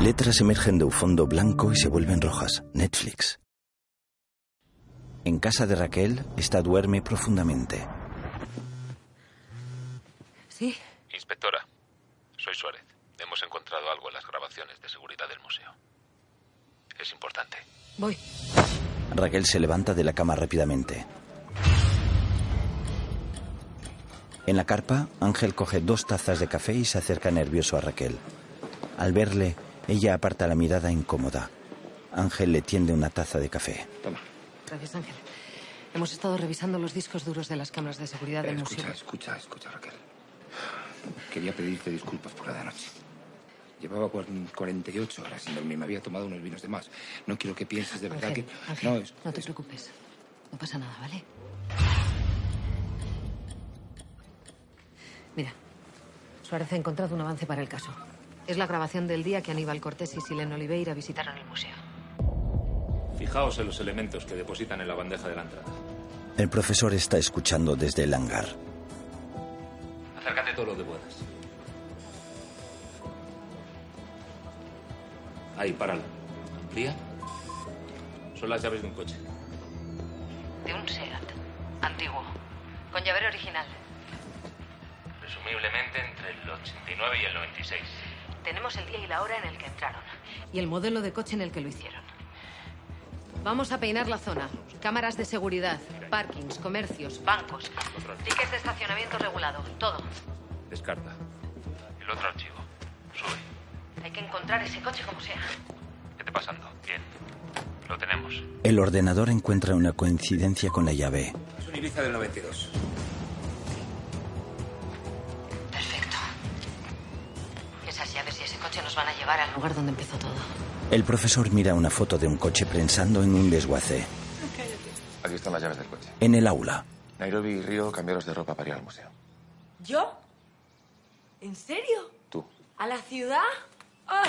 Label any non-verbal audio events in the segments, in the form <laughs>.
Letras emergen de un fondo blanco y se vuelven rojas. Netflix. En casa de Raquel, esta duerme profundamente. ¿Sí? Inspectora, soy Suárez. Hemos encontrado algo en las grabaciones de seguridad del museo. Es importante. Voy. Raquel se levanta de la cama rápidamente. En la carpa, Ángel coge dos tazas de café y se acerca nervioso a Raquel. Al verle, ella aparta la mirada incómoda. Ángel le tiende una taza de café. Toma. Gracias, Ángel. Hemos estado revisando los discos duros de las cámaras de seguridad del escucha, museo. escucha, escucha, Raquel. Quería pedirte disculpas por la de anoche. Llevaba cuar- 48 horas sin dormir. Me había tomado unos vinos de más. No quiero que pienses de verdad Ángel, que... Ángel, no, no, es- te preocupes. No pasa nada, ¿vale? Mira, Suárez ha encontrado un avance para el caso. Es la grabación del día que Aníbal Cortés y Sileno Oliveira visitaron el museo. Fijaos en los elementos que depositan en la bandeja de la entrada. El profesor está escuchando desde el hangar. Acércate todo lo de buenas. Ahí, páralo. Amplía. Son las llaves de un coche. De un SEAT. Antiguo. Con llavero original. Presumiblemente entre el 89 y el 96. Tenemos el día y la hora en el que entraron. Y el modelo de coche en el que lo hicieron. Vamos a peinar la zona. Cámaras de seguridad, parkings, comercios, bancos, tickets de estacionamiento regulado, todo. Descarta. El otro archivo. Sube. Hay que encontrar ese coche como sea. ¿Qué está pasando? Bien. Lo tenemos. El ordenador encuentra una coincidencia con la llave. Es un Ibiza del 92. Coche nos van a llevar al lugar donde empezó todo. El profesor mira una foto de un coche prensando en un desguace. Aquí están las llaves del coche. En el aula, Nairobi y Río cambiaros de ropa para ir al museo. ¿Yo? ¿En serio? Tú. ¿A la ciudad? Ah,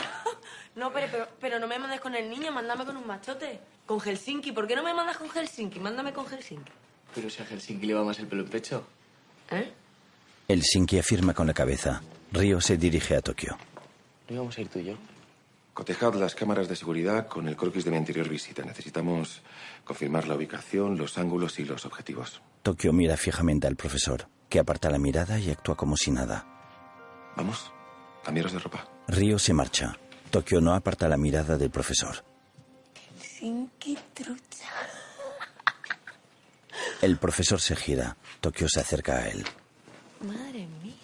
No, pero, pero, pero no me mandes con el niño, mándame con un machote. Con Helsinki. ¿Por qué no me mandas con Helsinki? Mándame con Helsinki. Pero si a Helsinki le va más el pelo en pecho. ¿Eh? el Sinki afirma con la cabeza. Río se dirige a Tokio. ¿No íbamos a ir tú y yo? Cotejad las cámaras de seguridad con el croquis de mi anterior visita. Necesitamos confirmar la ubicación, los ángulos y los objetivos. Tokio mira fijamente al profesor, que aparta la mirada y actúa como si nada. Vamos, cambiaros de ropa. Río se marcha. Tokio no aparta la mirada del profesor. Helsinki trucha. El profesor se gira. Tokio se acerca a él. Madre mía.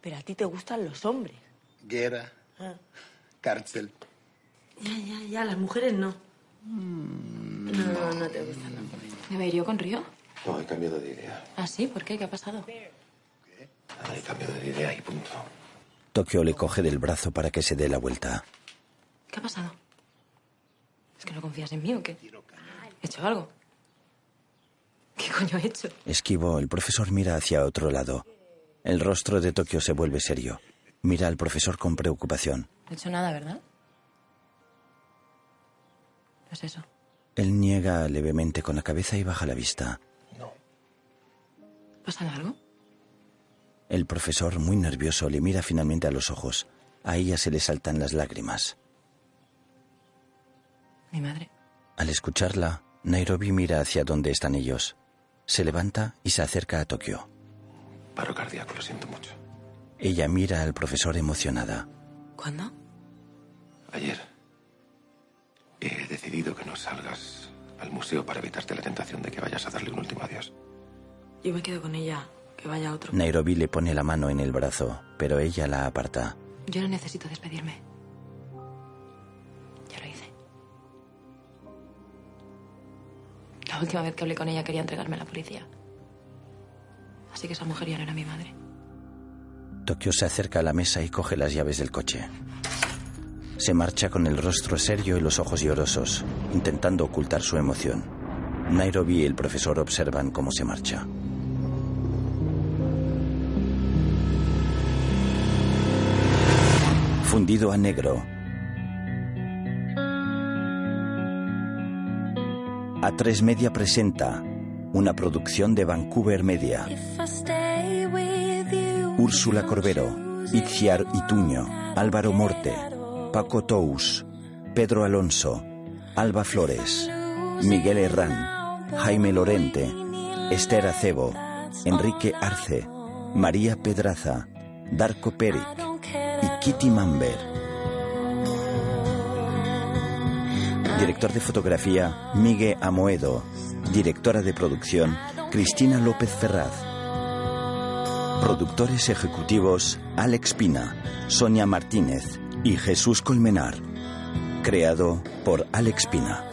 Pero a ti te gustan los hombres. Guerra, Ah. cárcel. Ya, ya, ya. Las mujeres no. No, no te gustan los hombres. ¿Me yo con Río? No, he cambiado de idea. ¿Ah, sí? ¿Por qué? ¿Qué ha pasado? Nada, he cambiado de idea y punto. Tokio le coge del brazo para que se dé la vuelta. ¿Qué ha pasado? ¿Es que no confías en mí o qué? ¿He hecho algo? ¿Qué coño he hecho? Esquivo, el profesor mira hacia otro lado. El rostro de Tokio se vuelve serio. Mira al profesor con preocupación. No he hecho nada, ¿verdad? ¿Qué es eso? Él niega levemente con la cabeza y baja la vista. ¿Pasa algo? El profesor, muy nervioso, le mira finalmente a los ojos. A ella se le saltan las lágrimas. Mi madre. Al escucharla, Nairobi mira hacia donde están ellos. Se levanta y se acerca a Tokio. Paro cardíaco, lo siento mucho. Ella mira al profesor emocionada. ¿Cuándo? Ayer he decidido que no salgas al museo para evitarte la tentación de que vayas a darle un último adiós. Yo me quedo con ella. Que vaya otro. Nairobi le pone la mano en el brazo, pero ella la aparta. Yo no necesito despedirme. Ya lo hice. La última vez que hablé con ella quería entregarme a la policía. Así que esa mujer ya no era mi madre. Tokio se acerca a la mesa y coge las llaves del coche. Se marcha con el rostro serio y los ojos llorosos, intentando ocultar su emoción. Nairobi y el profesor observan cómo se marcha. Fundido a negro. A3 Media presenta una producción de Vancouver Media. Úrsula Corbero, Itziar Ituño, Álvaro Morte, Paco Tous, Pedro Alonso, Alba Flores, Miguel Herrán, Jaime Lorente, Esther Acebo, Enrique Arce, María Pedraza, Darko Peric y Kitty Mamber. Director de fotografía, Miguel Amoedo. Directora de producción, Cristina López Ferraz. Productores ejecutivos, Alex Pina, Sonia Martínez y Jesús Colmenar. Creado por Alex Pina.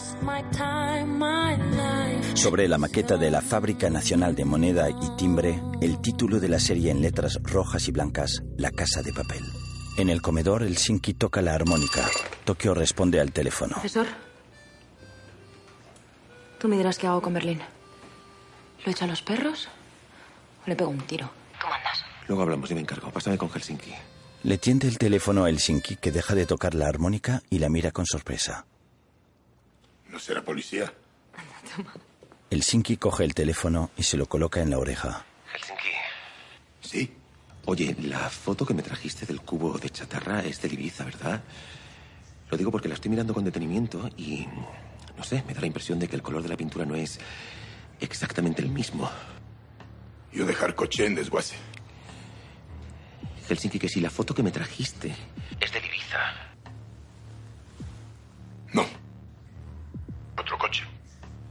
Sobre la maqueta de la Fábrica Nacional de Moneda y Timbre, el título de la serie en letras rojas y blancas, La Casa de Papel. En el comedor, el Shinki toca la armónica. Tokio responde al teléfono. Profesor, tú me dirás qué hago con Berlín. ¿Lo echo a los perros o le pego un tiro? Tú mandas. Luego hablamos, yo me encargo. Pásame con Helsinki. Le tiende el teléfono a Helsinki, que deja de tocar la armónica y la mira con sorpresa. ¿No será policía? Helsinki coge el teléfono y se lo coloca en la oreja. Helsinki. Sí. Oye, la foto que me trajiste del cubo de chatarra es de Ibiza, ¿verdad? Lo digo porque la estoy mirando con detenimiento y... No sé, me da la impresión de que el color de la pintura no es exactamente el mismo. Yo dejar coche en desguace. Helsinki, que si la foto que me trajiste es de Ibiza. No. Otro coche.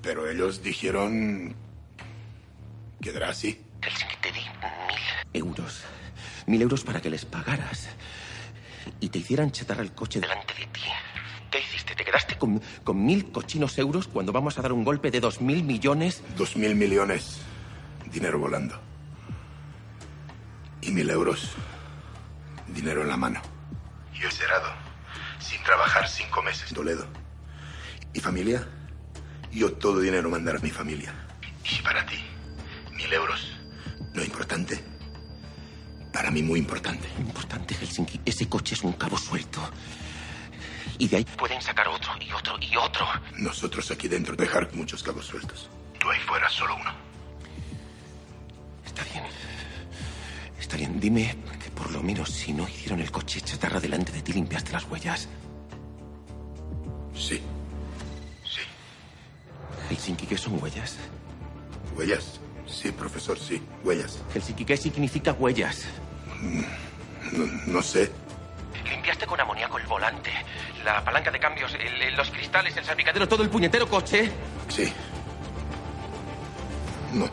Pero ellos dijeron... Quedará así. Helsinki, te di mil euros. Mil euros para que les pagaras. Y te hicieran chatarra el coche delante de ti. ¿Qué hiciste? ¿Te quedaste con, con mil cochinos euros cuando vamos a dar un golpe de dos mil millones? Dos mil millones. Dinero volando. Y mil euros. Dinero en la mano. Y el cerrado. Sin trabajar cinco meses. Toledo. ¿Y familia? Yo todo dinero mandar a mi familia. Y para ti, mil euros. Lo importante. Para mí muy importante. Importante, Helsinki. Ese coche es un cabo suelto. Y de ahí pueden sacar otro y otro y otro. Nosotros aquí dentro dejar muchos cabos sueltos. Tú ahí fuera solo uno. Está bien. Está bien. Dime que por lo menos si no hicieron el coche chatarra delante de ti, limpiaste las huellas. Sí. Sí. Helsinki, ¿qué son huellas? ¿Huellas? Sí, profesor, sí. Huellas. Helsinki, ¿qué significa huellas? No, no sé. Limpiaste con amoníaco el volante, la palanca de cambios, el- el- los cristales, el salpicadero, todo el puñetero coche. Sí. No.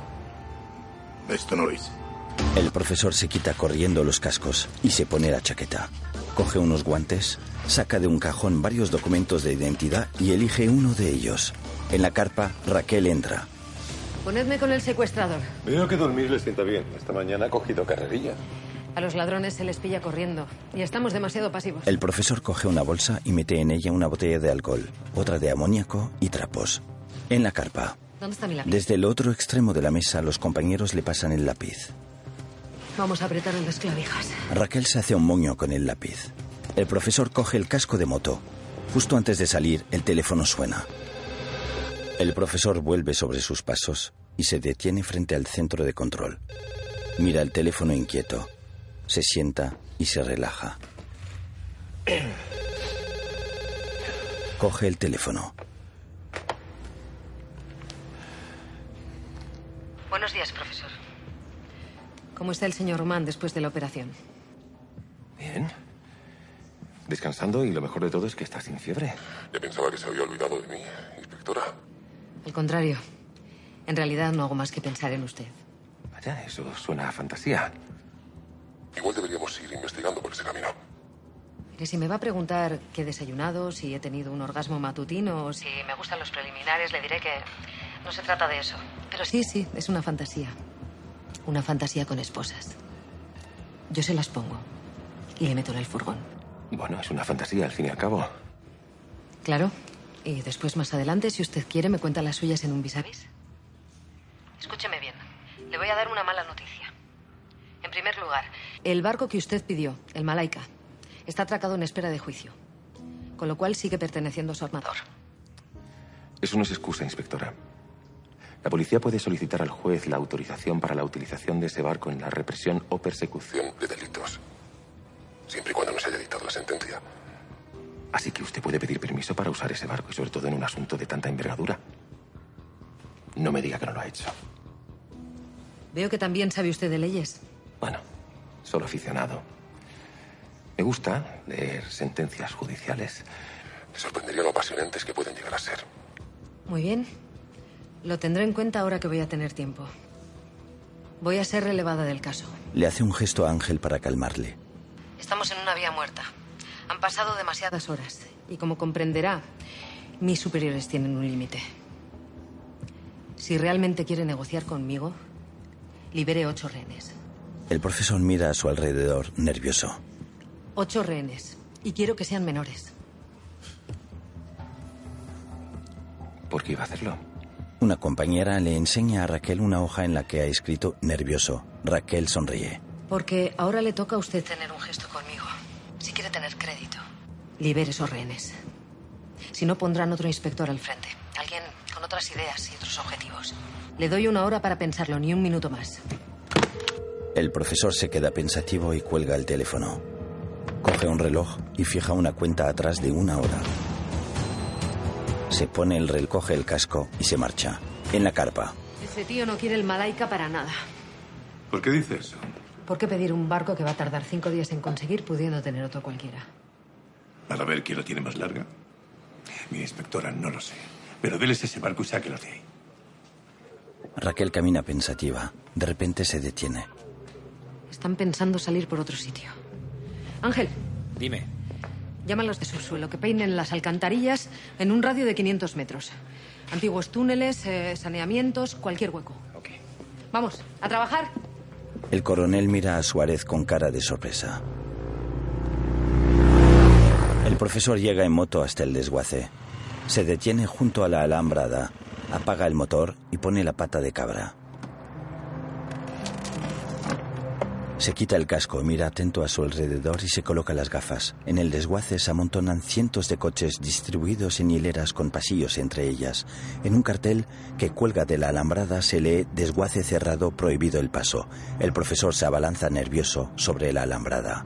Esto no lo hice. El profesor se quita corriendo los cascos y se pone la chaqueta. Coge unos guantes, saca de un cajón varios documentos de identidad y elige uno de ellos. En la carpa, Raquel entra. Ponedme con el secuestrador. Veo que dormir les sienta bien. Esta mañana ha cogido carrerilla. A los ladrones se les pilla corriendo y estamos demasiado pasivos. El profesor coge una bolsa y mete en ella una botella de alcohol, otra de amoníaco y trapos. En la carpa, ¿Dónde está mi lápiz? desde el otro extremo de la mesa, los compañeros le pasan el lápiz. Vamos a apretar en las clavijas. Raquel se hace un moño con el lápiz. El profesor coge el casco de moto. Justo antes de salir, el teléfono suena. El profesor vuelve sobre sus pasos y se detiene frente al centro de control. Mira el teléfono inquieto. Se sienta y se relaja. Coge el teléfono. Buenos días, profesor. ¿Cómo está el señor Román después de la operación? Bien. Descansando y lo mejor de todo es que está sin fiebre. Ya pensaba que se había olvidado de mí, inspectora. Al contrario. En realidad no hago más que pensar en usted. Vaya, eso suena a fantasía. Igual deberíamos ir investigando por ese camino. Mire, si me va a preguntar qué he desayunado, si he tenido un orgasmo matutino o si me gustan los preliminares, le diré que no se trata de eso. Pero sí, sí, es una fantasía. Una fantasía con esposas. Yo se las pongo y le meto en el furgón. Bueno, es una fantasía al fin y al cabo. Claro. Y después, más adelante, si usted quiere, me cuenta las suyas en un vis a vis. Escúcheme bien. Le voy a dar una mala noticia. En primer lugar, el barco que usted pidió, el Malaika, está atracado en espera de juicio. Con lo cual sigue perteneciendo a su armador. Eso no es excusa, inspectora. La policía puede solicitar al juez la autorización para la utilización de ese barco en la represión o persecución. De delitos. Siempre y cuando no se haya dictado la sentencia. Así que usted puede pedir permiso para usar ese barco y sobre todo en un asunto de tanta envergadura. No me diga que no lo ha hecho. Veo que también sabe usted de leyes. Bueno, solo aficionado. Me gusta leer sentencias judiciales. Me sorprendería lo apasionantes que pueden llegar a ser. Muy bien. Lo tendré en cuenta ahora que voy a tener tiempo. Voy a ser relevada del caso. Le hace un gesto a Ángel para calmarle. Estamos en una vía muerta. Han pasado demasiadas horas. Y como comprenderá, mis superiores tienen un límite. Si realmente quiere negociar conmigo, libere ocho rehenes. El profesor mira a su alrededor, nervioso. Ocho rehenes. Y quiero que sean menores. ¿Por qué iba a hacerlo? Una compañera le enseña a Raquel una hoja en la que ha escrito nervioso. Raquel sonríe. Porque ahora le toca a usted tener un gesto conmigo. Si quiere tener crédito. Libere esos rehenes. Si no, pondrán otro inspector al frente. Alguien con otras ideas y otros objetivos. Le doy una hora para pensarlo, ni un minuto más. El profesor se queda pensativo y cuelga el teléfono. Coge un reloj y fija una cuenta atrás de una hora. Se pone el reloj, coge el casco y se marcha. En la carpa. Ese tío no quiere el Malaika para nada. ¿Por qué dices eso? ¿Por qué pedir un barco que va a tardar cinco días en conseguir pudiendo tener otro cualquiera? Para ver quién lo tiene más larga. Mi inspectora, no lo sé. Pero déles ese barco y sáquelo de ahí. Raquel camina pensativa. De repente se detiene. Están pensando salir por otro sitio. Ángel, Dime. Llámalos de subsuelo, que peinen las alcantarillas en un radio de 500 metros. Antiguos túneles, eh, saneamientos, cualquier hueco. Ok. Vamos, a trabajar. El coronel mira a Suárez con cara de sorpresa. El profesor llega en moto hasta el desguace. Se detiene junto a la alambrada, apaga el motor y pone la pata de cabra. Se quita el casco, mira atento a su alrededor y se coloca las gafas. En el desguace se amontonan cientos de coches distribuidos en hileras con pasillos entre ellas. En un cartel que cuelga de la alambrada se lee desguace cerrado, prohibido el paso. El profesor se abalanza nervioso sobre la alambrada.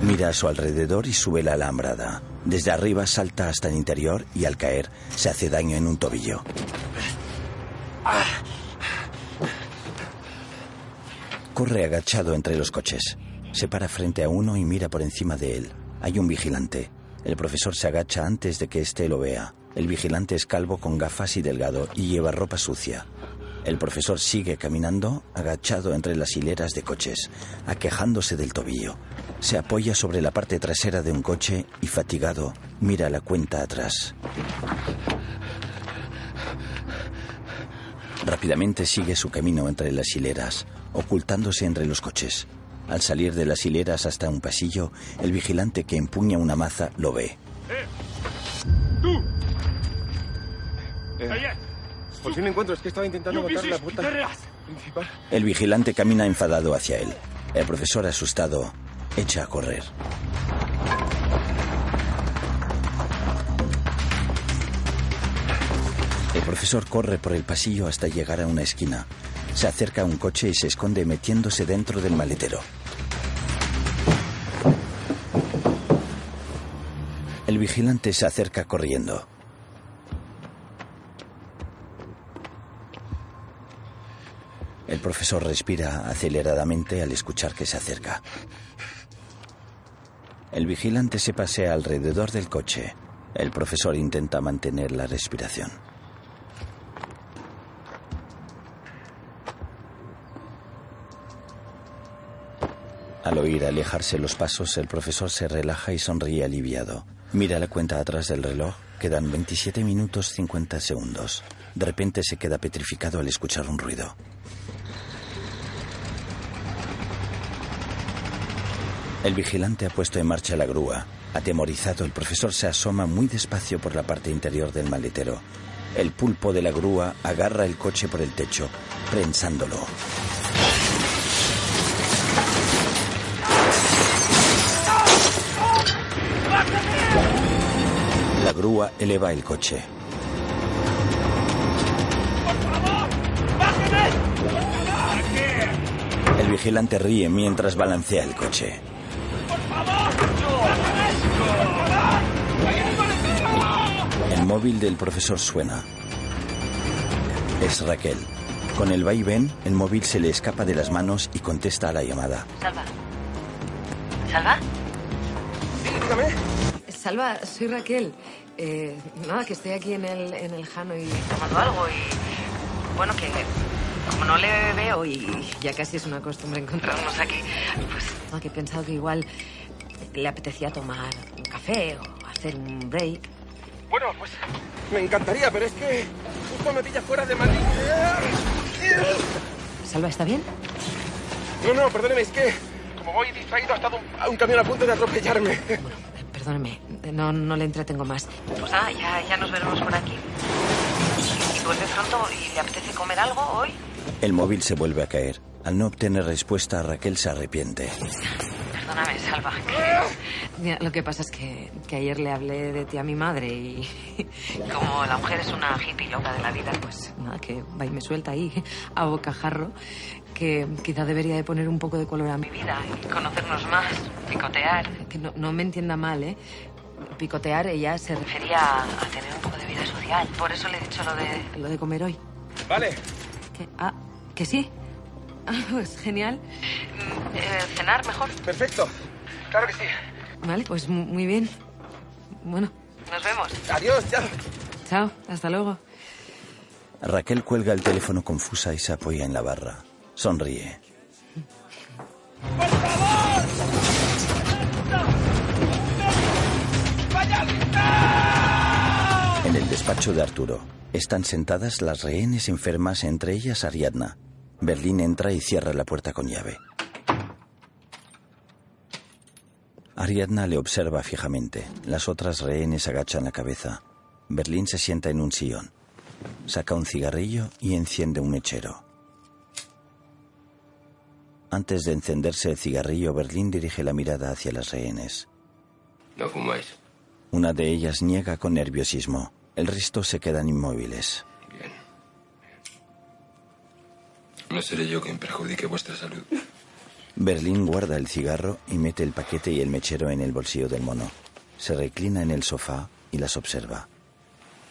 Mira a su alrededor y sube la alambrada. Desde arriba salta hasta el interior y al caer se hace daño en un tobillo. Corre agachado entre los coches. Se para frente a uno y mira por encima de él. Hay un vigilante. El profesor se agacha antes de que éste lo vea. El vigilante es calvo con gafas y delgado y lleva ropa sucia. El profesor sigue caminando, agachado entre las hileras de coches, aquejándose del tobillo. Se apoya sobre la parte trasera de un coche y, fatigado, mira la cuenta atrás. Rápidamente sigue su camino entre las hileras, ocultándose entre los coches. Al salir de las hileras hasta un pasillo, el vigilante que empuña una maza lo ve. Por fin me encuentro, es que estaba intentando botar la puerta principal. El vigilante camina enfadado hacia él. El profesor, asustado, echa a correr. El profesor corre por el pasillo hasta llegar a una esquina. Se acerca a un coche y se esconde metiéndose dentro del maletero. El vigilante se acerca corriendo. El profesor respira aceleradamente al escuchar que se acerca. El vigilante se pasea alrededor del coche. El profesor intenta mantener la respiración. Al oír alejarse los pasos, el profesor se relaja y sonríe aliviado. Mira la cuenta atrás del reloj. Quedan 27 minutos 50 segundos. De repente se queda petrificado al escuchar un ruido. El vigilante ha puesto en marcha la grúa. Atemorizado, el profesor se asoma muy despacio por la parte interior del maletero. El pulpo de la grúa agarra el coche por el techo, prensándolo. grúa eleva el coche. El vigilante ríe mientras balancea el coche. El móvil del profesor suena. Es Raquel. Con el vaivén, el móvil se le escapa de las manos y contesta a la llamada. Salva. ¿Salva? Sí, dígame. Salva, soy Raquel. Eh, nada, que estoy aquí en el, en el Jano y tomando algo y... Bueno, que como no le veo y ya casi es una costumbre encontrarnos aquí, pues nada, que he pensado que igual le apetecía tomar un café o hacer un break. Bueno, pues me encantaría, pero es que justo me pilla fuera de Madrid. Salva, ¿está bien? No, no, perdóneme, es que como voy distraído ha estado un, un camión a punto de atropellarme. Perdóneme, no, no le entretengo más. Pues nada, ya, ya nos veremos por aquí. ¿Y vuelve pronto y le apetece comer algo hoy? El móvil se vuelve a caer. Al no obtener respuesta, Raquel se arrepiente. Perdóname, Salva. que- lo que pasa es que, que ayer le hablé de ti a mi madre y <laughs> como la mujer es una hippie loca de la vida, pues nada, que va y me suelta ahí <laughs> a bocajarro que quizá debería de poner un poco de color a mi vida y conocernos más, picotear. Que no, no me entienda mal, ¿eh? Picotear, ella se refería a, a tener un poco de vida social. Por eso le he dicho lo de, lo de comer hoy. Vale. ¿Que, ah, ¿que sí? <laughs> Ah, pues genial. Mm, eh, cenar mejor. Perfecto. Claro que sí. Vale, pues mu- muy bien. Bueno, nos vemos. Adiós, chao. Chao, hasta luego. Raquel cuelga el teléfono confusa y se apoya en la barra. Sonríe. <laughs> despacho de Arturo están sentadas las rehenes enfermas, entre ellas Ariadna. Berlín entra y cierra la puerta con llave. Ariadna le observa fijamente. Las otras rehenes agachan la cabeza. Berlín se sienta en un sillón. Saca un cigarrillo y enciende un mechero. Antes de encenderse el cigarrillo, Berlín dirige la mirada hacia las rehenes. No fumáis. Una de ellas niega con nerviosismo. El resto se quedan inmóviles. No seré yo quien perjudique vuestra salud. Berlín guarda el cigarro y mete el paquete y el mechero en el bolsillo del mono. Se reclina en el sofá y las observa.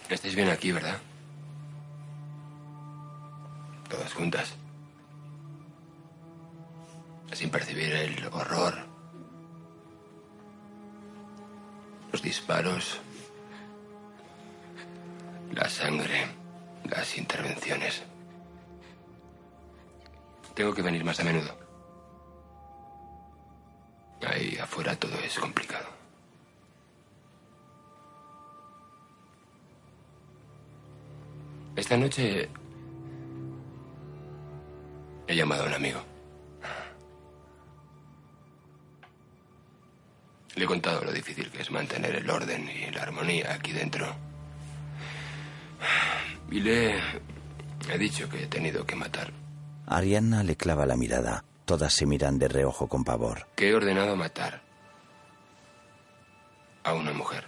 Estáis bien aquí, ¿verdad? Todas juntas. Sin percibir el horror. Los disparos. La sangre. Las intervenciones. Tengo que venir más a menudo. Ahí afuera todo es complicado. Esta noche he llamado a un amigo. Le he contado lo difícil que es mantener el orden y la armonía aquí dentro. Y le he dicho que he tenido que matar, Ariadna le clava la mirada. Todas se miran de reojo con pavor. que he ordenado matar a una mujer.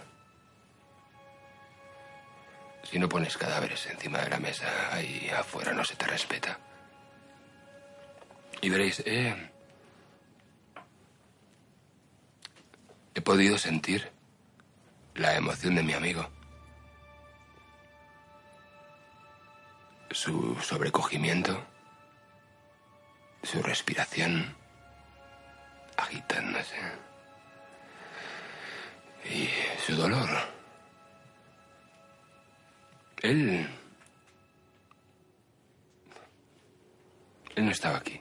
Si no pones cadáveres encima de la mesa, ahí afuera no se te respeta. Y veréis, he, he podido sentir la emoción de mi amigo. Su sobrecogimiento, su respiración agitándose. Y su dolor. Él... Él no estaba aquí.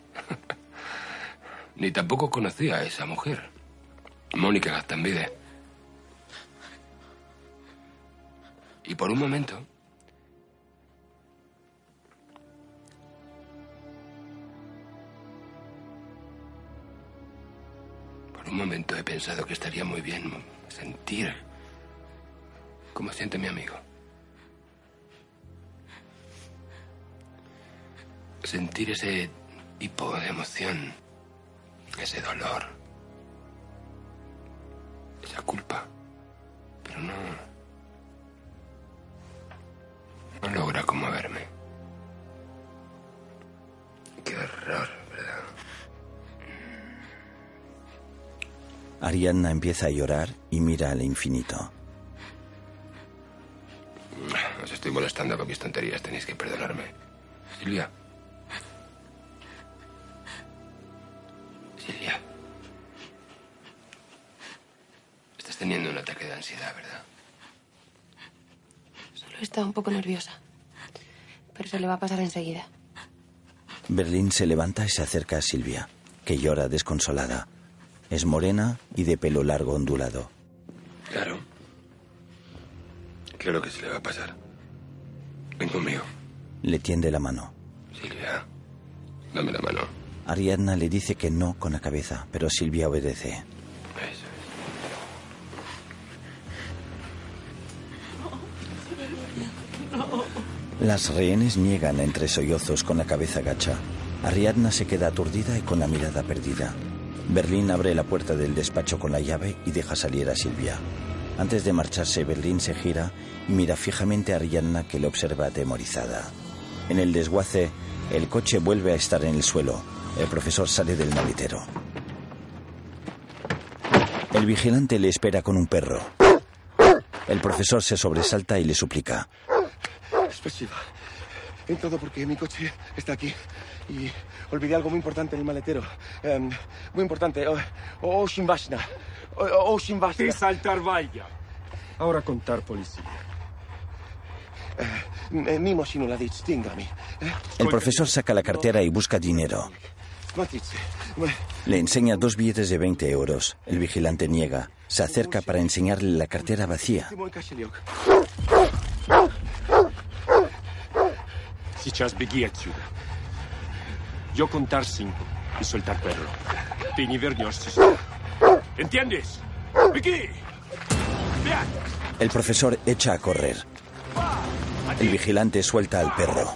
<laughs> Ni tampoco conocía a esa mujer. Mónica Gastambide. Y por un momento... Por un momento he pensado que estaría muy bien sentir como siente mi amigo. Sentir ese tipo de emoción, ese dolor, esa culpa. Pero no. No Ariadna empieza a llorar y mira al infinito. Os estoy molestando con mis tonterías. Tenéis que perdonarme. Silvia. Silvia. Estás teniendo un ataque de ansiedad, ¿verdad? Solo está un poco nerviosa. Pero se le va a pasar enseguida. Berlín se levanta y se acerca a Silvia, que llora desconsolada. Es morena y de pelo largo ondulado. Claro. Claro que se le va a pasar. Ven conmigo. Le tiende la mano. Silvia. Dame la mano. Ariadna le dice que no con la cabeza, pero Silvia obedece. Eso Las rehenes niegan entre sollozos con la cabeza gacha. Ariadna se queda aturdida y con la mirada perdida. Berlín abre la puerta del despacho con la llave y deja salir a Silvia. Antes de marcharse, Berlín se gira y mira fijamente a Ariadna que le observa atemorizada. En el desguace, el coche vuelve a estar en el suelo. El profesor sale del maletero. El vigilante le espera con un perro. El profesor se sobresalta y le suplica. He entrado porque mi coche está aquí y olvidé algo muy importante en el maletero. Em, muy importante. Oh, oh, Ocean Vashna. Oh, Ocean Vashna. Saltar vaya. Ahora contar policía. Eh, distingami. Eh? El profesor saca la cartera y busca dinero. Le enseña dos billetes de 20 euros. El vigilante niega. Se acerca para enseñarle la cartera vacía. Сейчас беги отсюда. Yo contar cinco y soltar perro. Ты не вернешься сюда. ¿Entiendes? ¡Беги! ¡Bien! El profesor echa a correr. El vigilante suelta al perro.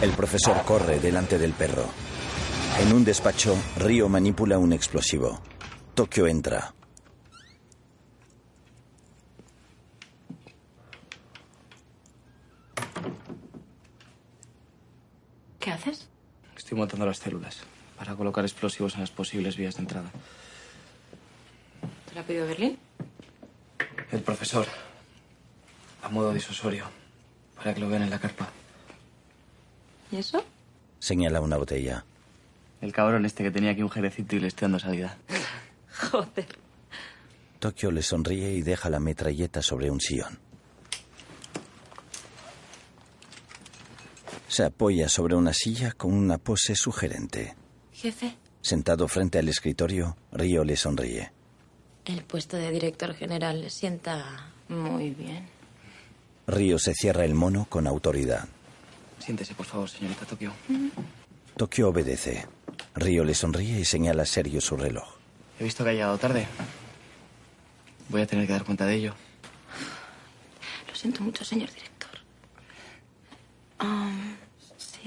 El profesor corre delante del perro. En un despacho, Río manipula un explosivo. Tokio entra. ¿Qué haces? Estoy montando las células para colocar explosivos en las posibles vías de entrada. ¿Te lo ha pedido Berlín? El profesor, a modo disuasorio, para que lo vean en la carpa. ¿Y eso? Señala una botella. El cabrón este que tenía aquí un jerecito y le estoy dando salida. <laughs> Joder. Tokio le sonríe y deja la metralleta sobre un sillón. Se apoya sobre una silla con una pose sugerente. Jefe, Sentado frente al escritorio, Río le sonríe. el puesto de director general le sienta muy bien. Río se cierra el mono con autoridad. Siéntese, por favor, señorita Tokio. Tokio obedece. Río le sonríe y señala serio su reloj. He visto que ha llegado tarde. Voy a tener que dar cuenta de ello. Lo siento mucho, señor director. Am,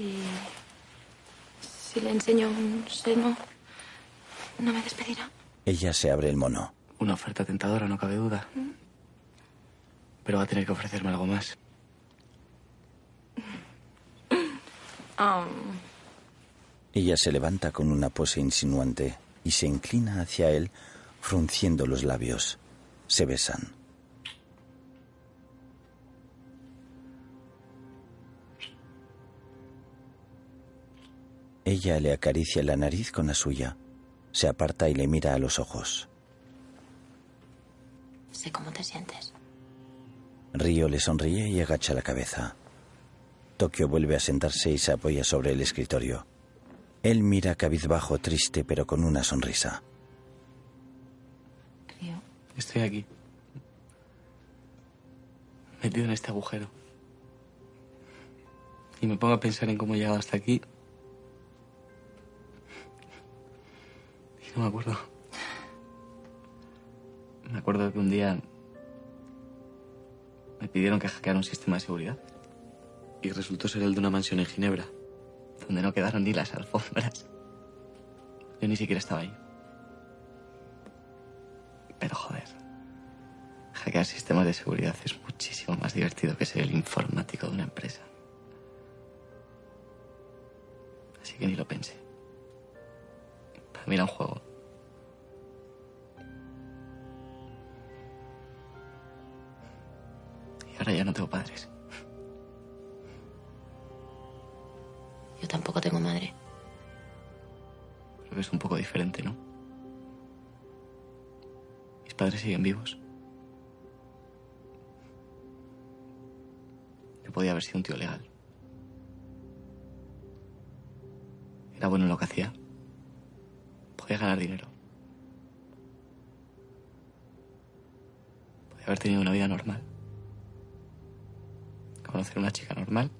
si. Si le enseño un seno, ¿no me despedirá? Ella se abre el mono. Una oferta tentadora, no cabe duda. Pero va a tener que ofrecerme algo más. Am, Ella se levanta con una pose insinuante y se inclina hacia él, frunciendo los labios. Se besan. Ella le acaricia la nariz con la suya. Se aparta y le mira a los ojos. sé cómo te sientes. Río le sonríe y agacha la cabeza. Tokio vuelve a sentarse y se apoya sobre el escritorio. Él mira cabizbajo, triste, pero con una sonrisa. Río, Estoy aquí. Metido en este agujero. Y me pongo a pensar en cómo he llegado hasta aquí. No me acuerdo. Me acuerdo que un día me pidieron que hackeara un sistema de seguridad. Y resultó ser el de una mansión en Ginebra, donde no quedaron ni las alfombras. Yo ni siquiera estaba ahí. Pero joder, hackear sistemas de seguridad es muchísimo más divertido que ser el informático de una empresa. Así que ni lo pensé. Era un juego. Y Ahora ya no tengo padres. Yo tampoco tengo madre. Creo que es un poco diferente, ¿no? Mis padres siguen vivos. Yo podía haber sido un tío legal. Era bueno en lo que hacía. Podía ganar dinero. Podía haber tenido una vida normal. Conocer a una chica normal.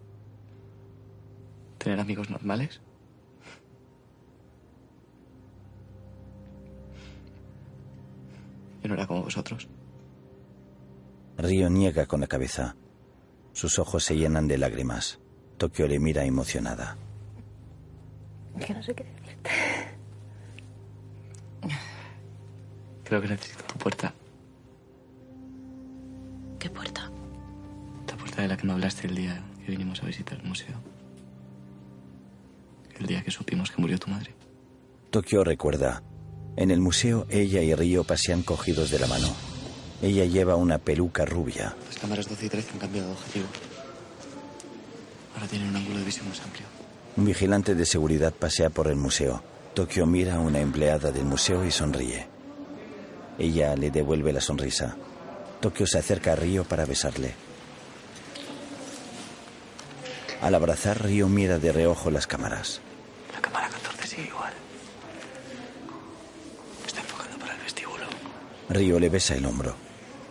Tener amigos normales. Yo no era como vosotros. Río niega con la cabeza. Sus ojos se llenan de lágrimas. Tokio le mira emocionada. Que no sé qué Creo que necesito tu puerta. ¿Qué puerta? La puerta de la que me hablaste el día que vinimos a visitar el museo. El día que supimos que murió tu madre. Tokio recuerda. En el museo, ella y Río pasean cogidos de la mano. Ella lleva una peluca rubia. Las cámaras 12 y 13 han cambiado de objetivo. Ahora tienen un ángulo de visión más amplio. Un vigilante de seguridad pasea por el museo. Tokio mira a una empleada del museo y sonríe. Ella le devuelve la sonrisa. Tokio se acerca a Río para besarle. Al abrazar, Río mira de reojo las cámaras. La cámara 14 sigue igual. Está enfocando para el vestíbulo. Río le besa el hombro.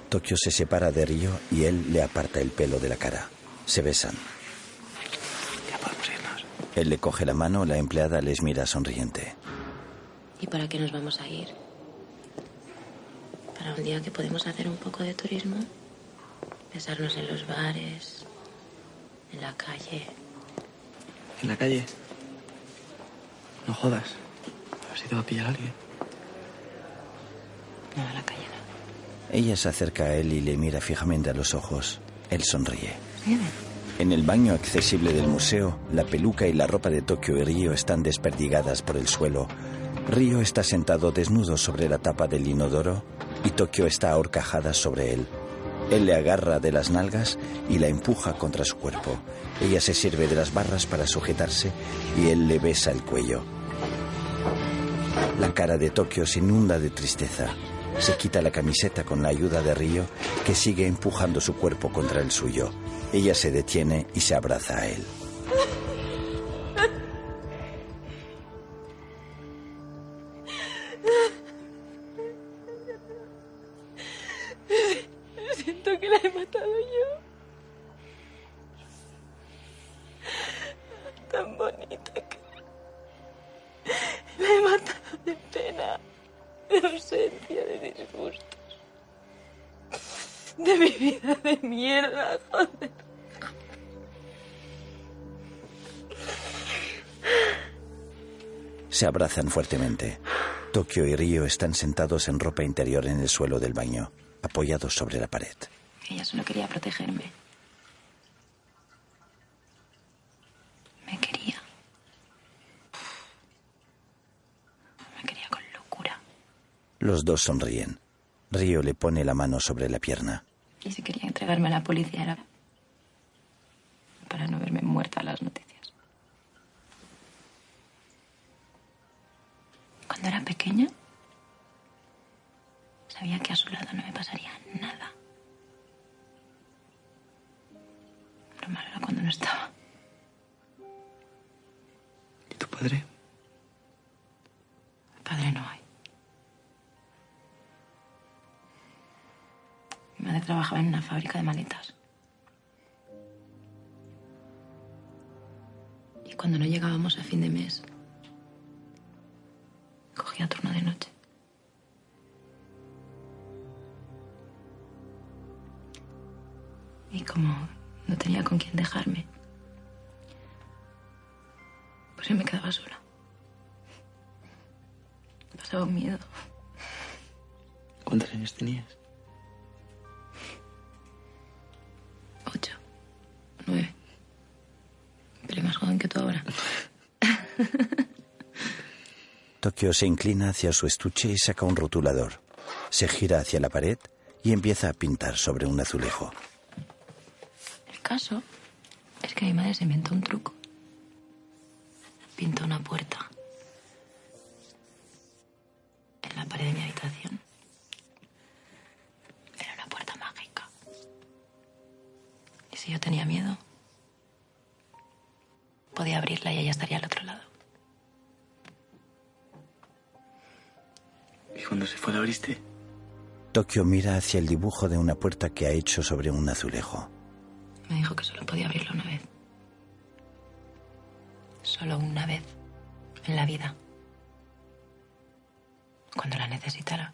Tokio se separa de Río y él le aparta el pelo de la cara. Se besan. Ya podemos irnos. Él le coge la mano, la empleada les mira sonriente. ¿Y para qué nos vamos a ir? Para un día que podemos hacer un poco de turismo. Besarnos en los bares, en la calle. En la calle. No jodas. A ver si te va a pillar alguien. No, en la calle no. Ella se acerca a él y le mira fijamente a los ojos. Él sonríe. En el baño accesible del museo, la peluca y la ropa de Tokio y Río están desperdigadas por el suelo. Río está sentado desnudo sobre la tapa del inodoro y Tokio está ahorcajada sobre él. Él le agarra de las nalgas y la empuja contra su cuerpo. Ella se sirve de las barras para sujetarse y él le besa el cuello. La cara de Tokio se inunda de tristeza. Se quita la camiseta con la ayuda de Río, que sigue empujando su cuerpo contra el suyo. Ella se detiene y se abraza a él. Se abrazan fuertemente. Tokio y Río están sentados en ropa interior en el suelo del baño, apoyados sobre la pared. Ella solo quería protegerme. Me quería. Me quería con locura. Los dos sonríen. Río le pone la mano sobre la pierna. Y si quería entregarme a la policía era para no verme muerta a las noticias. Cuando era pequeña, sabía que a su lado no me pasaría nada. Lo malo era cuando no estaba. ¿Y tu padre? Padre no hay. Mi madre trabajaba en una fábrica de maletas. Y cuando no llegábamos a fin de mes, cogía turno de noche. Y como no tenía con quién dejarme, pues yo me quedaba sola. Pasaba un miedo. ¿Cuántos años tenías? Ocho. Nueve. Pero más joven que tú ahora. <laughs> Tokio se inclina hacia su estuche y saca un rotulador. Se gira hacia la pared y empieza a pintar sobre un azulejo. caso es que mi madre se inventó un truco. Pintó una puerta en la pared de mi habitación. Era una puerta mágica. Y si yo tenía miedo, podía abrirla y ella estaría al otro lado. ¿Y cuando se fue la abriste? Tokio mira hacia el dibujo de una puerta que ha hecho sobre un azulejo. Me dijo que solo podía abrirla una vez. Solo una vez en la vida. Cuando la necesitara.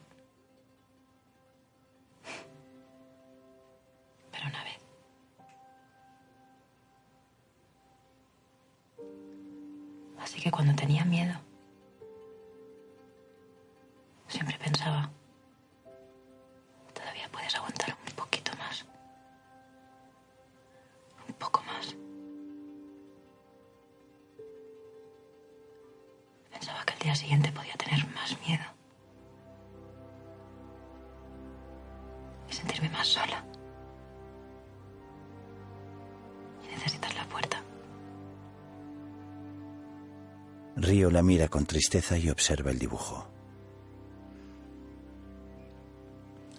Pero una vez. Así que cuando tenía miedo, siempre pensaba, todavía puedes aguantar un poquito más. Un poco más. Pensaba que al día siguiente podía tener más miedo. Y sentirme más sola. Y necesitar la puerta. Río la mira con tristeza y observa el dibujo.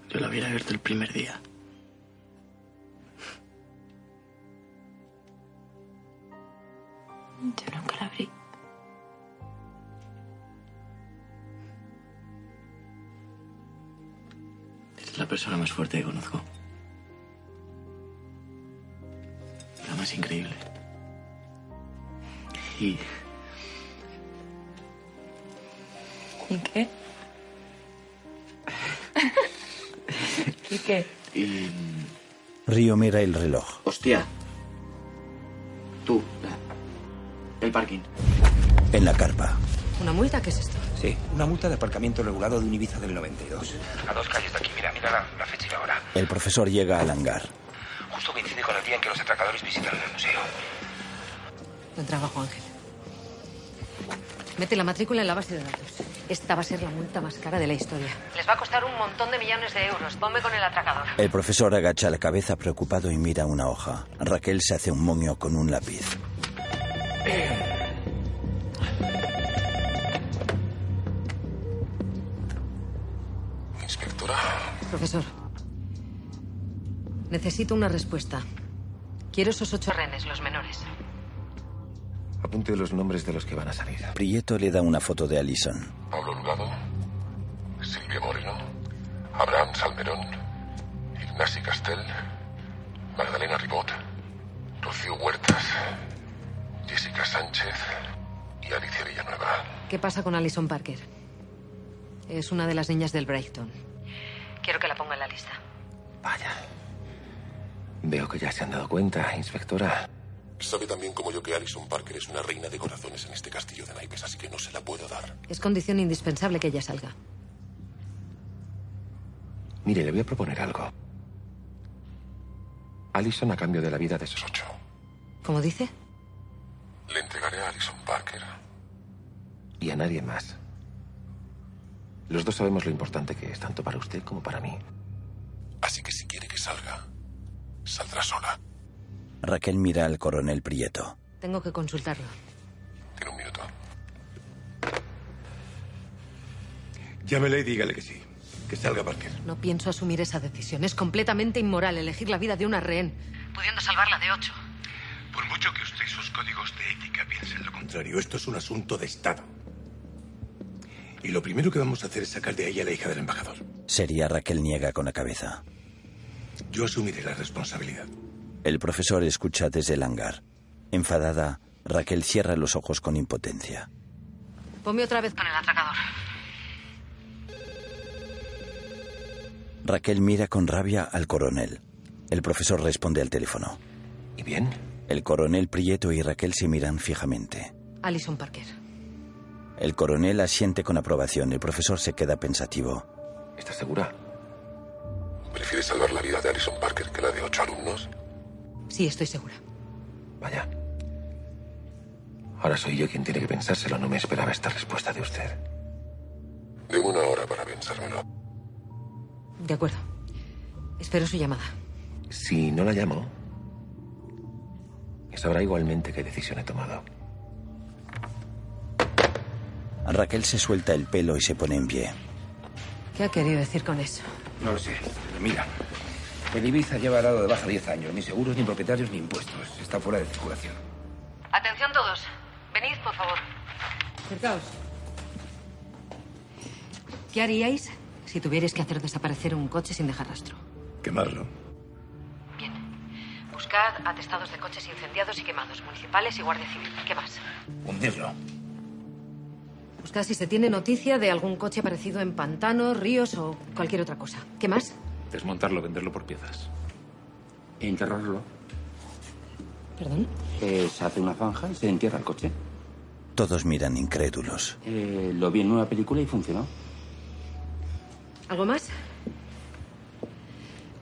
Yo la hubiera abierto el primer día. Yo nunca la abrí. Es la persona más fuerte que conozco. La más increíble. Y ¿Y qué? <laughs> ¿Y qué? Y... Río mira el reloj. Hostia. Tú. El parking. En la carpa. ¿Una multa? ¿Qué es esto? Sí, una multa de aparcamiento regulado de un Ibiza del 92. A dos calles de aquí, mira, mira la, la fecha y la hora. El profesor llega al hangar. Justo coincide con el día en que los atracadores visitaron el museo. Buen trabajo, Ángel. Mete la matrícula en la base de datos. Esta va a ser la multa más cara de la historia. Les va a costar un montón de millones de euros. Ponme con el atracador. El profesor agacha la cabeza preocupado y mira una hoja. Raquel se hace un moño con un lápiz. Inspectora, Profesor. Necesito una respuesta. Quiero esos ocho renes, los menores. Apunte los nombres de los que van a salir. Prieto le da una foto de Allison. Pablo Lugado, Silvia Moreno, Abraham Salmerón, Ignasi Castel, Magdalena Ribot, Rocío Huertas, Jessica Sánchez y Alicia Villanueva. ¿Qué pasa con Alison Parker? Es una de las niñas del Brighton. Quiero que la ponga en la lista. Vaya. Veo que ya se han dado cuenta, inspectora. Sabe también como yo que Alison Parker es una reina de corazones en este castillo de naipes, así que no se la puedo dar. Es condición indispensable que ella salga. Mire, le voy a proponer algo. Allison a cambio de la vida de esos ocho. ¿Cómo dice? Le entregaré a Alison Parker. Y a nadie más. Los dos sabemos lo importante que es, tanto para usted como para mí. Así que si quiere que salga, saldrá sola. Raquel mira al coronel Prieto. Tengo que consultarlo. Tiene un minuto. Llámele y dígale que sí. Que salga Parker. No pienso asumir esa decisión. Es completamente inmoral elegir la vida de una rehén, pudiendo salvarla de ocho. Por mucho que usted y sus códigos de ética piensen lo contrario, esto es un asunto de Estado. Y lo primero que vamos a hacer es sacar de ahí a la hija del embajador. Seria Raquel niega con la cabeza. Yo asumiré la responsabilidad. El profesor escucha desde el hangar. Enfadada, Raquel cierra los ojos con impotencia. Ponme otra vez con el atracador. Raquel mira con rabia al coronel. El profesor responde al teléfono. ¿Y bien? El coronel Prieto y Raquel se miran fijamente. Alison Parker. El coronel asiente con aprobación. El profesor se queda pensativo. ¿Estás segura? ¿Prefiere salvar la vida de Alison Parker que la de ocho alumnos? Sí, estoy segura. Vaya. Ahora soy yo quien tiene que pensárselo. No me esperaba esta respuesta de usted. Deme una hora para pensármelo. De acuerdo. Espero su llamada. Si no la llamo, sabrá igualmente qué decisión he tomado. Raquel se suelta el pelo y se pone en pie. ¿Qué ha querido decir con eso? No lo sé, mira. El Ibiza lleva dado de baja 10 años. Ni seguros, ni propietarios, ni impuestos. Está fuera de circulación. Atención todos. Venid, por favor. Acercaos. ¿Qué haríais si tuvierais que hacer desaparecer un coche sin dejar rastro? Quemarlo. Buscad atestados de coches incendiados y quemados, municipales y guardia civil. ¿Qué más? Hundirlo. Buscad si se tiene noticia de algún coche aparecido en pantanos, ríos o cualquier otra cosa. ¿Qué más? Desmontarlo, venderlo por piezas. E enterrarlo. ¿Perdón? Eh, se hace una zanja y se entierra el coche. Todos miran incrédulos. Eh, lo vi en una película y funcionó. ¿Algo más?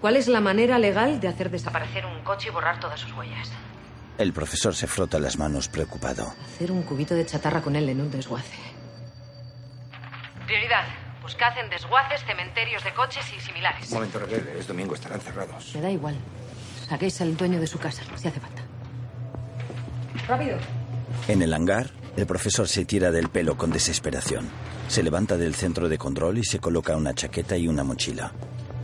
¿Cuál es la manera legal de hacer desaparecer un coche y borrar todas sus huellas? El profesor se frota las manos preocupado. Hacer un cubito de chatarra con él en un desguace. Prioridad. Buscad en desguaces, cementerios de coches y similares. Un momento, Raquel. Es domingo, estarán cerrados. Me da igual. Saquéis al dueño de su casa, si hace falta. Rápido. En el hangar, el profesor se tira del pelo con desesperación. Se levanta del centro de control y se coloca una chaqueta y una mochila.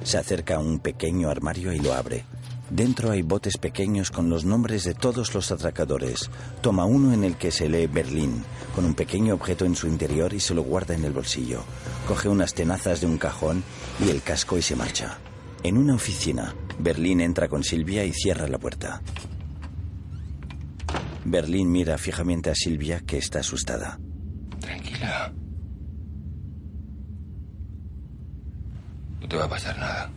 Se acerca a un pequeño armario y lo abre. Dentro hay botes pequeños con los nombres de todos los atracadores. Toma uno en el que se lee Berlín, con un pequeño objeto en su interior y se lo guarda en el bolsillo. Coge unas tenazas de un cajón y el casco y se marcha. En una oficina, Berlín entra con Silvia y cierra la puerta. Berlín mira fijamente a Silvia, que está asustada. Tranquila. No te va a pasar nada.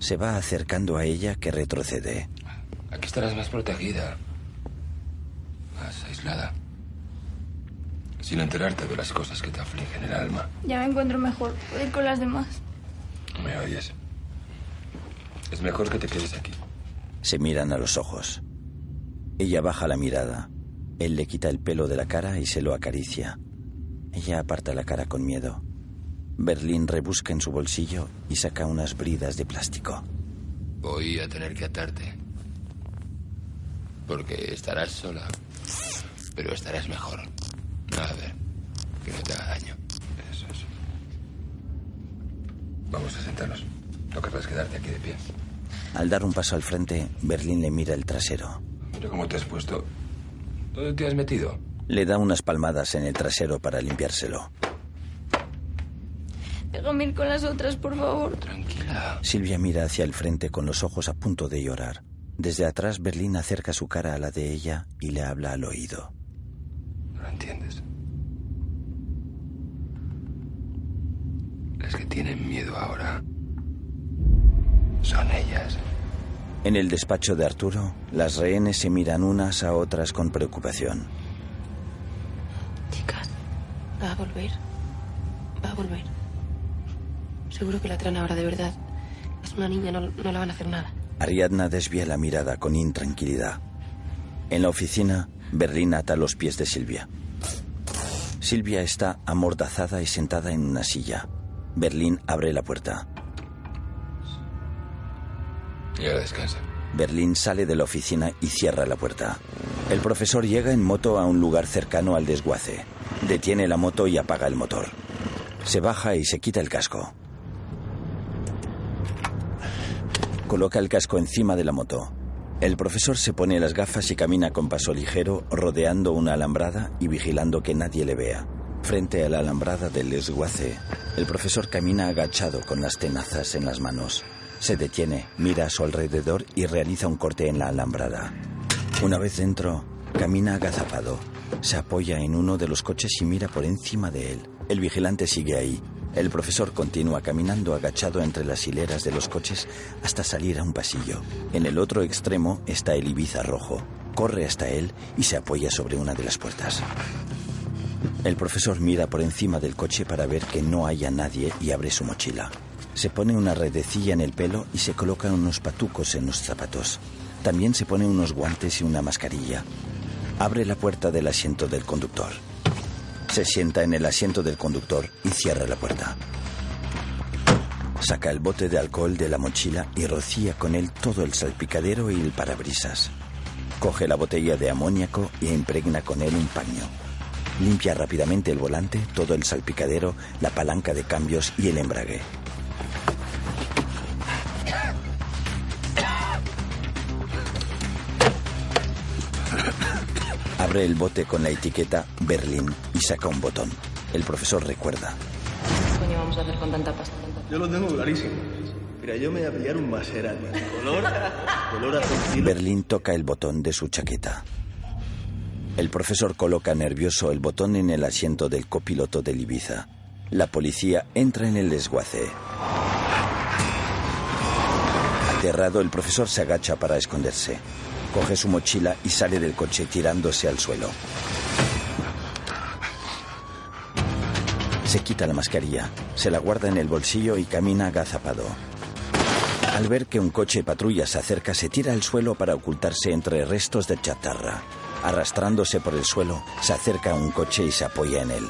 Se va acercando a ella, que retrocede. Aquí estarás más protegida. Más aislada. Sin enterarte de las cosas que te afligen el alma. Ya me encuentro mejor. Puedo ir con las demás. ¿Me oyes? Es mejor que te quedes aquí. Se miran a los ojos. Ella baja la mirada. Él le quita el pelo de la cara y se lo acaricia. Ella aparta la cara con miedo. Berlín rebusca en su bolsillo y saca unas bridas de plástico. Voy a tener que atarte. Porque estarás sola. Pero estarás mejor. A ver, que no te haga daño. Eso es. Vamos a sentarnos. No querrás quedarte aquí de pie. Al dar un paso al frente, Berlín le mira el trasero. Mira cómo te has puesto. ¿Dónde te has metido? Le da unas palmadas en el trasero para limpiárselo. Déjame ir con las otras, por favor. Tranquila. Silvia mira hacia el frente con los ojos a punto de llorar. Desde atrás, Berlín acerca su cara a la de ella y le habla al oído. No lo entiendes. Las que tienen miedo ahora son ellas. En el despacho de Arturo, las rehenes se miran unas a otras con preocupación. Chicas, va a volver. Va a volver. Seguro que la traen ahora de verdad. Es una niña, no, no la van a hacer nada. Ariadna desvía la mirada con intranquilidad. En la oficina, Berlín ata los pies de Silvia. Silvia está amordazada y sentada en una silla. Berlín abre la puerta. Y ahora descansa. Berlín sale de la oficina y cierra la puerta. El profesor llega en moto a un lugar cercano al desguace. Detiene la moto y apaga el motor. Se baja y se quita el casco. Coloca el casco encima de la moto. El profesor se pone las gafas y camina con paso ligero, rodeando una alambrada y vigilando que nadie le vea. Frente a la alambrada del desguace, el profesor camina agachado con las tenazas en las manos. Se detiene, mira a su alrededor y realiza un corte en la alambrada. Una vez dentro, camina agazapado. Se apoya en uno de los coches y mira por encima de él. El vigilante sigue ahí. El profesor continúa caminando agachado entre las hileras de los coches hasta salir a un pasillo. En el otro extremo está el Ibiza rojo. Corre hasta él y se apoya sobre una de las puertas. El profesor mira por encima del coche para ver que no haya nadie y abre su mochila. Se pone una redecilla en el pelo y se coloca unos patucos en los zapatos. También se pone unos guantes y una mascarilla. Abre la puerta del asiento del conductor. Se sienta en el asiento del conductor y cierra la puerta. Saca el bote de alcohol de la mochila y rocía con él todo el salpicadero y el parabrisas. Coge la botella de amoníaco y impregna con él un paño. Limpia rápidamente el volante, todo el salpicadero, la palanca de cambios y el embrague. Abre el bote con la etiqueta Berlín y saca un botón. El profesor recuerda. ¿Qué coño vamos a hacer con tanta pasta? Yo lo tengo clarísimo. Mira, yo me voy a pillar un Maserati. Color, color azul. Berlín toca el botón de su chaqueta. El profesor coloca nervioso el botón en el asiento del copiloto del Ibiza. La policía entra en el desguace. Aterrado, el profesor se agacha para esconderse. Coge su mochila y sale del coche tirándose al suelo. Se quita la mascarilla, se la guarda en el bolsillo y camina agazapado. Al ver que un coche patrulla se acerca, se tira al suelo para ocultarse entre restos de chatarra. Arrastrándose por el suelo, se acerca a un coche y se apoya en él.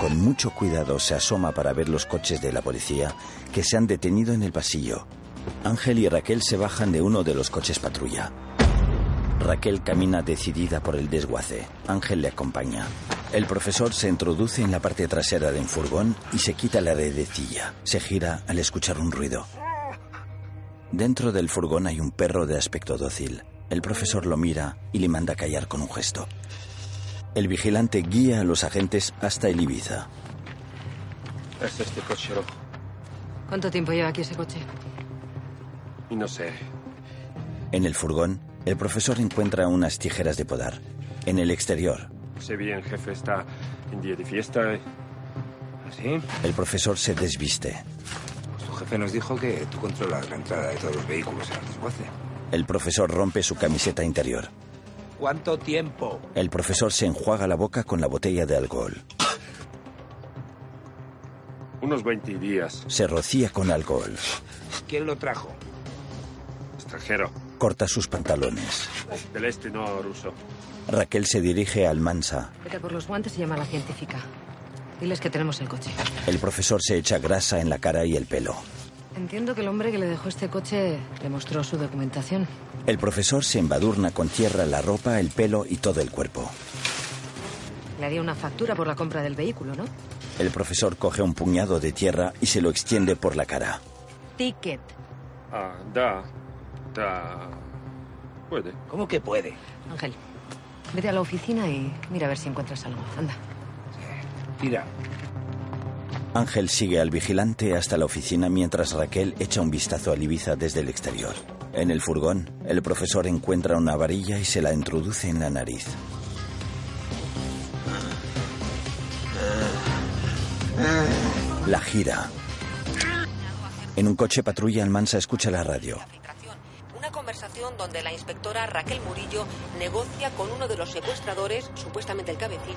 Con mucho cuidado se asoma para ver los coches de la policía que se han detenido en el pasillo. Ángel y Raquel se bajan de uno de los coches patrulla. Raquel camina decidida por el desguace. Ángel le acompaña. El profesor se introduce en la parte trasera de un furgón y se quita la redecilla. Se gira al escuchar un ruido. Dentro del furgón hay un perro de aspecto dócil. El profesor lo mira y le manda callar con un gesto. El vigilante guía a los agentes hasta el Ibiza. Es este coche rojo. ¿Cuánto tiempo lleva aquí ese coche? Y no sé. En el furgón, el profesor encuentra unas tijeras de podar. En el exterior, Sé bien, jefe está en día de fiesta. ¿Así? el profesor se desviste. Pues tu jefe nos dijo que tú controlas la entrada de todos los vehículos en el desguace. El profesor rompe su camiseta interior. ¿Cuánto tiempo? El profesor se enjuaga la boca con la botella de alcohol. Unos 20 días. Se rocía con alcohol. ¿Quién lo trajo? Extranjero. Corta sus pantalones. Del este, no ruso. Raquel se dirige al Mansa. Vete por los guantes y llama a la científica. Diles que tenemos el coche. El profesor se echa grasa en la cara y el pelo. Entiendo que el hombre que le dejó este coche le mostró su documentación. El profesor se embadurna con tierra la ropa, el pelo y todo el cuerpo. Le haría una factura por la compra del vehículo, ¿no? El profesor coge un puñado de tierra y se lo extiende por la cara. Ticket. Ah, da. Puede. ¿Cómo que puede? Ángel, vete a la oficina y mira a ver si encuentras algo. Anda. Tira. Ángel sigue al vigilante hasta la oficina mientras Raquel echa un vistazo al Ibiza desde el exterior. En el furgón, el profesor encuentra una varilla y se la introduce en la nariz. La gira. En un coche patrulla, Almansa escucha la radio. Conversación donde la inspectora Raquel Murillo negocia con uno de los secuestradores, supuestamente el cabecilla.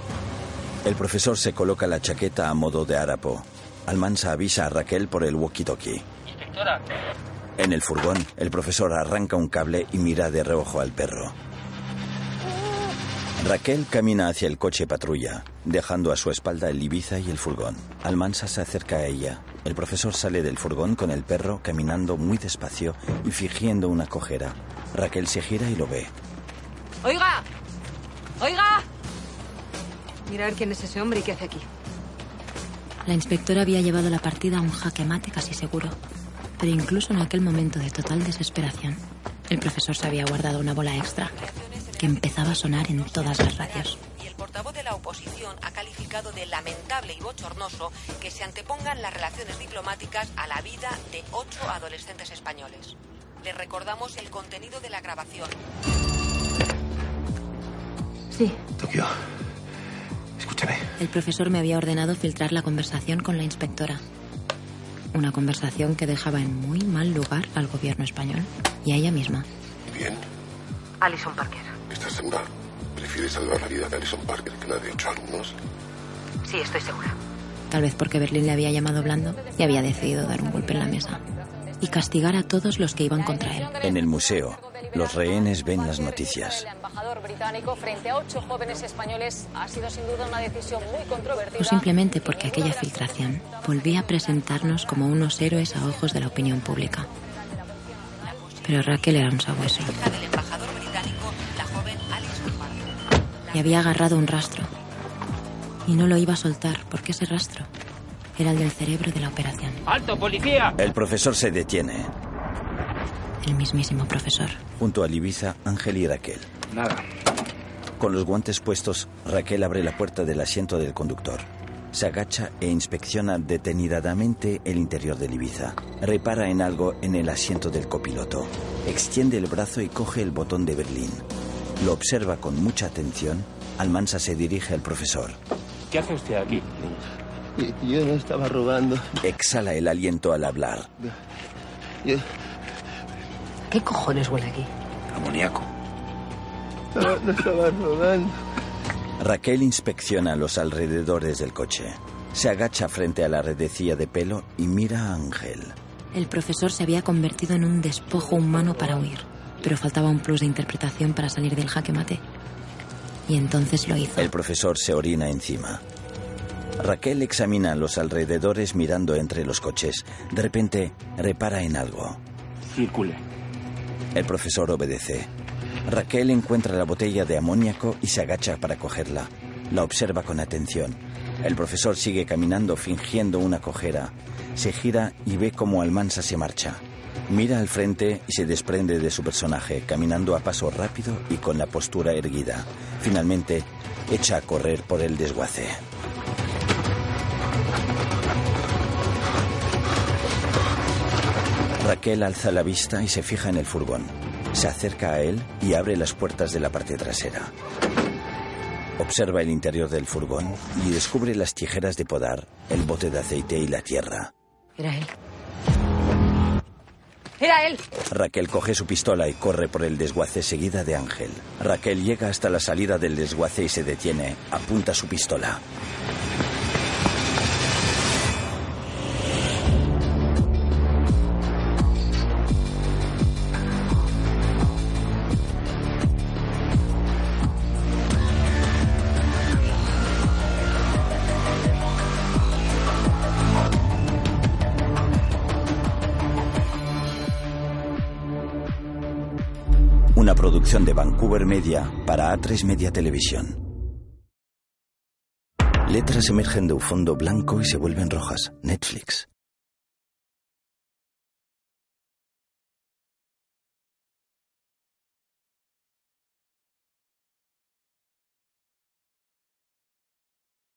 El profesor se coloca la chaqueta a modo de harapo. Almansa avisa a Raquel por el walkie-talkie. Inspectora, En el furgón, el profesor arranca un cable y mira de reojo al perro. Raquel camina hacia el coche patrulla, dejando a su espalda el Ibiza y el furgón. Almansa se acerca a ella. El profesor sale del furgón con el perro caminando muy despacio y fingiendo una cojera. Raquel se gira y lo ve. ¡Oiga! ¡Oiga! Mira a ver quién es ese hombre y qué hace aquí. La inspectora había llevado la partida a un jaque mate casi seguro. Pero incluso en aquel momento de total desesperación, el profesor se había guardado una bola extra que empezaba a sonar en todas las radios. Portavoz de la oposición ha calificado de lamentable y bochornoso que se antepongan las relaciones diplomáticas a la vida de ocho adolescentes españoles. Les recordamos el contenido de la grabación. Sí. Tokio. Escúchame. El profesor me había ordenado filtrar la conversación con la inspectora. Una conversación que dejaba en muy mal lugar al gobierno español y a ella misma. Bien, Alison Parker. ¿estás segura? ¿Prefieres salvar la vida de Alison Parker que la de ocho alumnos? Sí, estoy segura. Tal vez porque Berlín le había llamado blando y había decidido dar un golpe en la mesa y castigar a todos los que iban contra él. En el museo, los rehenes ven las noticias. El embajador británico frente a ocho jóvenes españoles ha sido sin duda una decisión muy controvertida. O simplemente porque aquella filtración volvía a presentarnos como unos héroes a ojos de la opinión pública. Pero Raquel era un sabueso. Y había agarrado un rastro. Y no lo iba a soltar porque ese rastro era el del cerebro de la operación. ¡Alto, policía! El profesor se detiene. El mismísimo profesor. Junto a Ibiza, Ángel y Raquel. Nada. Con los guantes puestos, Raquel abre la puerta del asiento del conductor. Se agacha e inspecciona detenidamente el interior del Ibiza. Repara en algo en el asiento del copiloto. Extiende el brazo y coge el botón de Berlín. Lo observa con mucha atención. Almansa se dirige al profesor. ¿Qué hace usted aquí? Yo no estaba robando. Exhala el aliento al hablar. Yo ¿Qué cojones huele aquí? Amoníaco. no, no estaba robando. Raquel inspecciona los alrededores del coche. Se agacha frente a la redecilla de pelo y mira a Ángel. El profesor se había convertido en un despojo humano para huir, pero faltaba un plus de interpretación para salir del jaque mate. Y entonces lo hizo. El profesor se orina encima. Raquel examina los alrededores mirando entre los coches. De repente, repara en algo. Circule. El profesor obedece. Raquel encuentra la botella de amoníaco y se agacha para cogerla. La observa con atención. El profesor sigue caminando fingiendo una cojera. Se gira y ve cómo Almansa se marcha. Mira al frente y se desprende de su personaje, caminando a paso rápido y con la postura erguida. Finalmente, echa a correr por el desguace. Raquel alza la vista y se fija en el furgón. Se acerca a él y abre las puertas de la parte trasera. Observa el interior del furgón y descubre las tijeras de podar, el bote de aceite y la tierra. Era él. Era él. Raquel coge su pistola y corre por el desguace seguida de Ángel. Raquel llega hasta la salida del desguace y se detiene. Apunta su pistola. De Vancouver Media para A3 Media Televisión. Letras emergen de un fondo blanco y se vuelven rojas. Netflix.